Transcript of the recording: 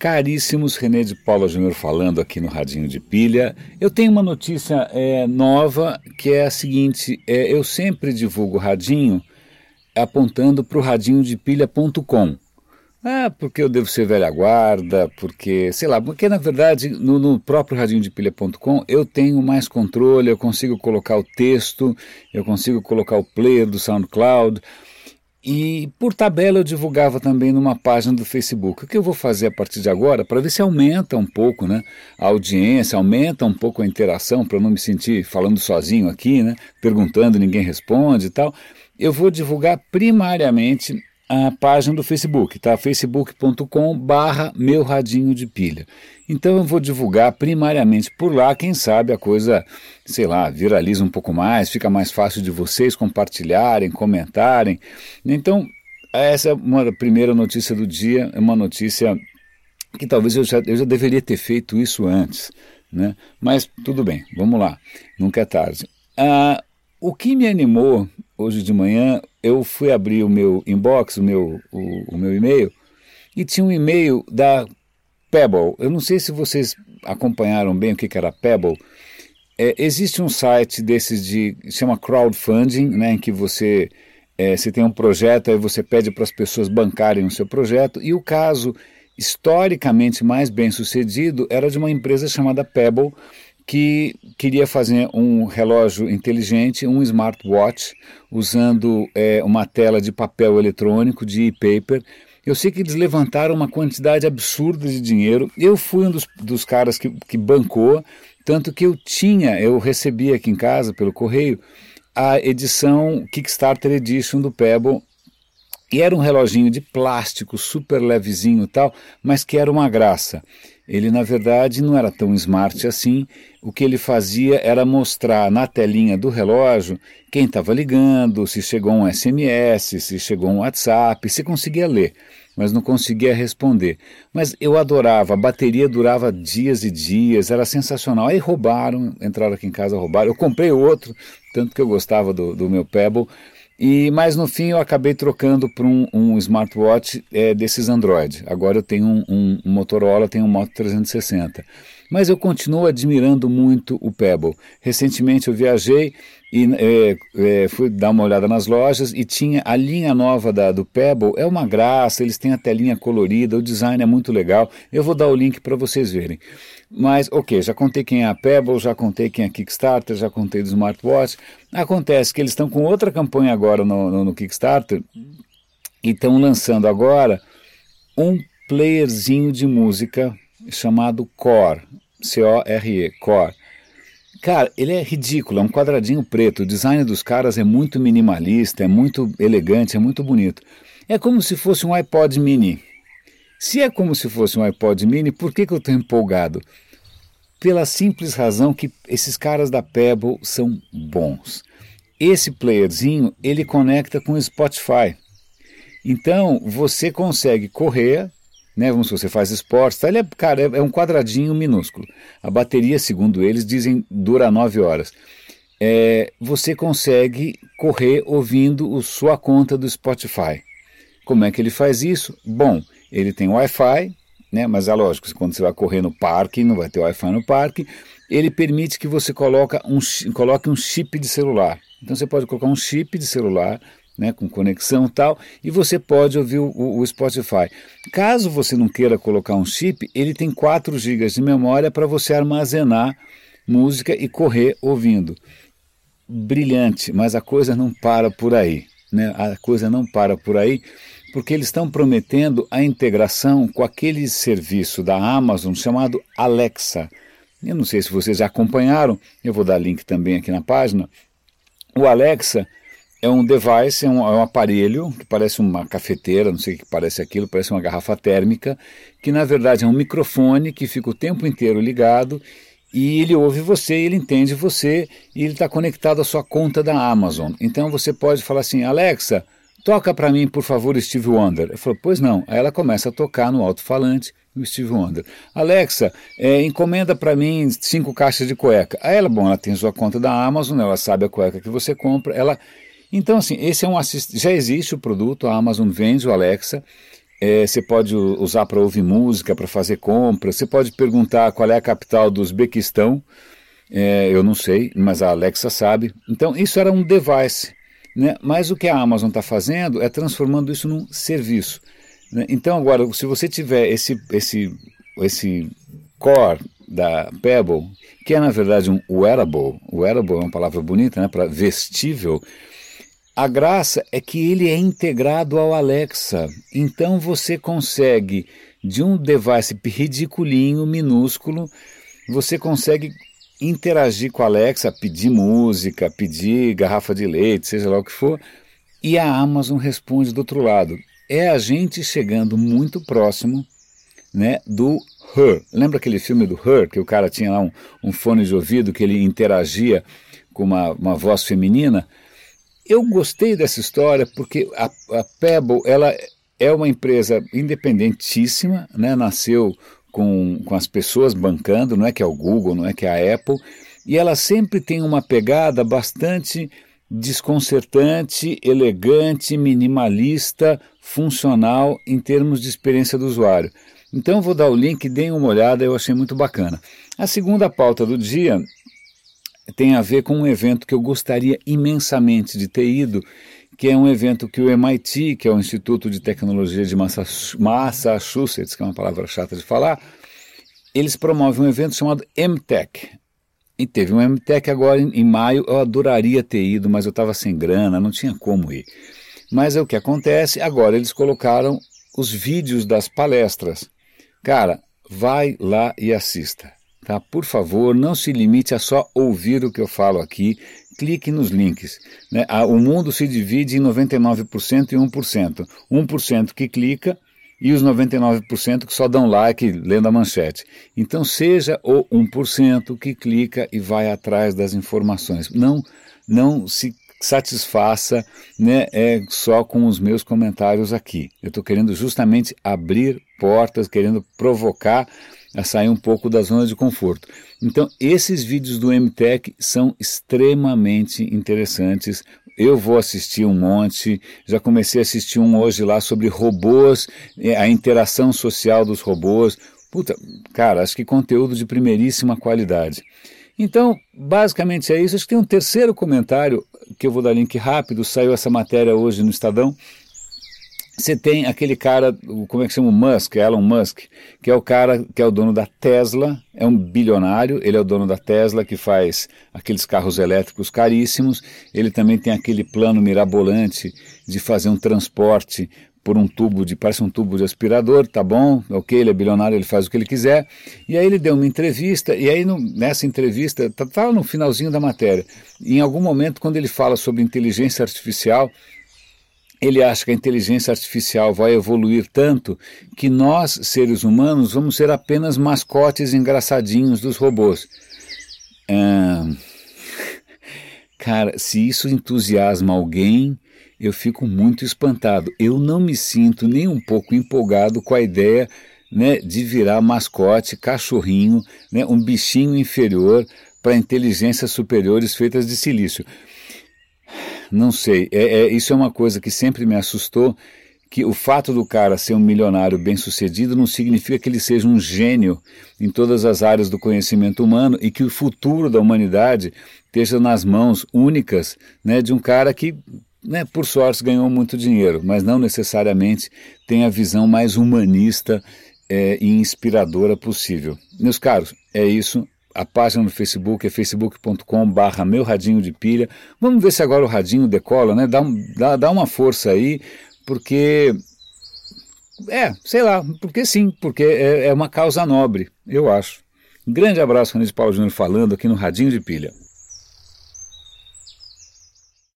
Caríssimos, René de Paula Júnior falando aqui no Radinho de Pilha. Eu tenho uma notícia é, nova que é a seguinte: é, eu sempre divulgo Radinho apontando para o radinhodepilha.com. Ah, porque eu devo ser velha guarda, porque, sei lá, porque na verdade no, no próprio radinhodepilha.com eu tenho mais controle, eu consigo colocar o texto, eu consigo colocar o player do SoundCloud. E por tabela eu divulgava também numa página do Facebook. O que eu vou fazer a partir de agora para ver se aumenta um pouco né, a audiência, aumenta um pouco a interação, para eu não me sentir falando sozinho aqui, né, perguntando, ninguém responde e tal. Eu vou divulgar primariamente a página do Facebook, tá? facebook.com barra meu radinho de pilha. Então eu vou divulgar primariamente por lá, quem sabe a coisa, sei lá, viraliza um pouco mais, fica mais fácil de vocês compartilharem, comentarem. Então, essa é uma primeira notícia do dia, é uma notícia que talvez eu já, eu já deveria ter feito isso antes, né? Mas tudo bem, vamos lá, nunca é tarde. Ah, o que me animou hoje de manhã, eu fui abrir o meu inbox, o meu, o, o meu e-mail, e tinha um e-mail da Pebble. Eu não sei se vocês acompanharam bem o que, que era Pebble. É, existe um site desses de chama crowdfunding, né, em que você é, você tem um projeto, aí você pede para as pessoas bancarem o seu projeto. E o caso historicamente mais bem sucedido era de uma empresa chamada Pebble, que queria fazer um relógio inteligente, um smartwatch, usando é, uma tela de papel eletrônico, de e-paper. Eu sei que eles levantaram uma quantidade absurda de dinheiro. Eu fui um dos, dos caras que, que bancou, tanto que eu tinha, eu recebi aqui em casa pelo correio a edição Kickstarter Edition do Pebble e era um reloginho de plástico, super levezinho e tal, mas que era uma graça. Ele, na verdade, não era tão smart assim. O que ele fazia era mostrar na telinha do relógio quem estava ligando, se chegou um SMS, se chegou um WhatsApp, se conseguia ler, mas não conseguia responder. Mas eu adorava, a bateria durava dias e dias, era sensacional. Aí roubaram, entraram aqui em casa, roubaram. Eu comprei outro, tanto que eu gostava do, do meu Pebble. E mas no fim eu acabei trocando para um, um, smartwatch é, desses Android. Agora eu tenho um, um, um Motorola, tenho um Moto 360. Mas eu continuo admirando muito o Pebble. Recentemente eu viajei e é, é, fui dar uma olhada nas lojas e tinha a linha nova da, do Pebble, é uma graça, eles têm a telinha colorida, o design é muito legal. Eu vou dar o link para vocês verem. Mas, ok, já contei quem é a Pebble, já contei quem é a Kickstarter, já contei do smartwatch. Acontece que eles estão com outra campanha agora no, no, no Kickstarter e estão lançando agora um playerzinho de música chamado Core, C-O-R-E, Core. Cara, ele é ridículo, é um quadradinho preto. O design dos caras é muito minimalista, é muito elegante, é muito bonito. É como se fosse um iPod mini. Se é como se fosse um iPod mini, por que, que eu estou empolgado? Pela simples razão que esses caras da Pebble são bons. Esse playerzinho, ele conecta com o Spotify. Então, você consegue correr né? Vamos você faz esporte, tá? ele é, cara, é, é, um quadradinho minúsculo. A bateria, segundo eles, dizem dura 9 horas. É, você consegue correr ouvindo a sua conta do Spotify. Como é que ele faz isso? Bom, ele tem Wi-Fi, né? Mas é lógico, quando você vai correr no parque, não vai ter Wi-Fi no parque. Ele permite que você coloque um, coloque um chip de celular. Então você pode colocar um chip de celular né, com conexão e tal, e você pode ouvir o, o, Spotify. Caso você não queira colocar um chip, ele tem 4 GB de memória para você armazenar música e correr ouvindo. Brilhante, mas a coisa não para por aí. Né? A coisa não para por aí, porque eles estão prometendo a integração com aquele serviço da Amazon chamado Alexa. Eu não sei se vocês já acompanharam, eu vou dar link também aqui na página. O Alexa é um device, é um, é um, aparelho que parece uma cafeteira, não sei o que parece aquilo, parece uma garrafa térmica, que na verdade é um microfone que fica o tempo inteiro ligado e ele ouve você, ele entende você e ele está conectado à sua conta da Amazon. Então você pode falar assim, Alexa, toca para mim por favor Steve Wonder. Eu falo, pois não. Aí ela começa a tocar no alto-falante o Steve Wonder. Alexa, é, encomenda para mim cinco caixas de cueca. Aí ela, bom, ela tem sua conta da Amazon, ela sabe a cueca que você compra, ela então, assim, esse é um assist... já existe o produto, a Amazon vende o Alexa. é, você pode usar para ouvir música, para fazer compras, você pode perguntar qual é a capital do Uzbequistão, é, eu não sei, mas a Alexa sabe. Então, isso era um device. Né? Mas o que a Amazon está fazendo é transformando isso num serviço. Né? Então, agora, se você tiver esse, esse, esse core da Pebble, que é na verdade um wearable, wearable é uma palavra bonita né, para vestível, a graça é que ele é integrado ao Alexa. Então você consegue, de um device ridiculinho, minúsculo, você consegue interagir com a Alexa, pedir música, pedir garrafa de leite, seja lá o que for, e a Amazon responde do outro lado. É a gente chegando muito próximo né, do Her. Lembra aquele filme do Her, que o cara tinha lá um, um fone de ouvido que ele interagia com uma, uma voz feminina? Eu gostei dessa história porque a, a Pebble ela é uma empresa independentíssima, né? nasceu com, com as pessoas bancando, não é que é o Google, não é que é a Apple, e ela sempre tem uma pegada bastante desconcertante, elegante, minimalista, funcional em termos de experiência do usuário. Então vou dar o link, deem uma olhada, eu achei muito bacana. A segunda pauta do dia tem a ver com um evento que eu gostaria imensamente de ter ido, que é um evento que o MIT, que é o Instituto de Tecnologia de Massachusetts, que é uma palavra chata de falar, eles promovem um evento chamado MTech. E teve um MTech agora em, maio, eu adoraria ter ido, mas eu estava sem grana, não tinha como ir. Mas é o que acontece, agora eles colocaram os vídeos das palestras. Cara, vai lá e assista. Tá? Por favor, não se limite a só ouvir o que eu falo aqui, clique nos links. Né? O mundo se divide em 99% e 1%. 1% que clica e os 99% que só dão like lendo a manchete. Então seja o 1% que clica e vai atrás das informações. Não, não se satisfaça né, é, só com os meus comentários aqui. Eu estou querendo justamente abrir portas, querendo provocar a sair um pouco da zona de conforto. Então, esses vídeos do MTech são extremamente interessantes. Eu vou assistir um monte, já comecei a assistir um hoje lá sobre robôs, é, a interação social dos robôs. Puta, cara, acho que conteúdo de primeiríssima qualidade. Então, basicamente é isso. Acho que tem um terceiro comentário que eu vou dar link rápido. Saiu essa matéria hoje no Estadão você tem aquele cara, como é que chama? O Musk, Elon Musk, que é o cara que é o dono da Tesla, é um bilionário, ele é o dono da Tesla que faz aqueles carros elétricos caríssimos, ele também tem aquele plano mirabolante de fazer um transporte por um tubo de, parece um tubo de aspirador, tá bom, ok, ele é bilionário, ele faz o que ele quiser, e aí ele deu uma entrevista, e aí no, nessa entrevista, tá, tá no finalzinho da matéria, em algum momento quando ele fala sobre inteligência artificial, ele acha que a inteligência artificial vai evoluir tanto que nós, seres humanos, vamos ser apenas mascotes engraçadinhos dos robôs. Cara, se isso entusiasma alguém, eu fico muito espantado. Eu não me sinto nem um pouco empolgado com a ideia né, de virar mascote, cachorrinho, né, um bichinho inferior para inteligências superiores feitas de silício não sei. É, é, isso é uma coisa que sempre me assustou, que o fato do cara ser um milionário bem-sucedido não significa que ele seja um gênio em todas as áreas do conhecimento humano e que o futuro da humanidade esteja nas mãos únicas né, de um cara que, né, por sorte, ganhou muito dinheiro, mas não necessariamente tem a visão mais humanista é, e inspiradora possível. Meus caros, é isso. A página no Facebook é facebook.com barra meu radinho de pilha. Vamos ver se agora o radinho decola, né? Dá, dá, dá uma força aí, porque... É, sei lá, porque sim, porque é, é uma causa nobre, eu acho. Um grande abraço, Ronald Paulo Júnior falando aqui no Radinho de Pilha.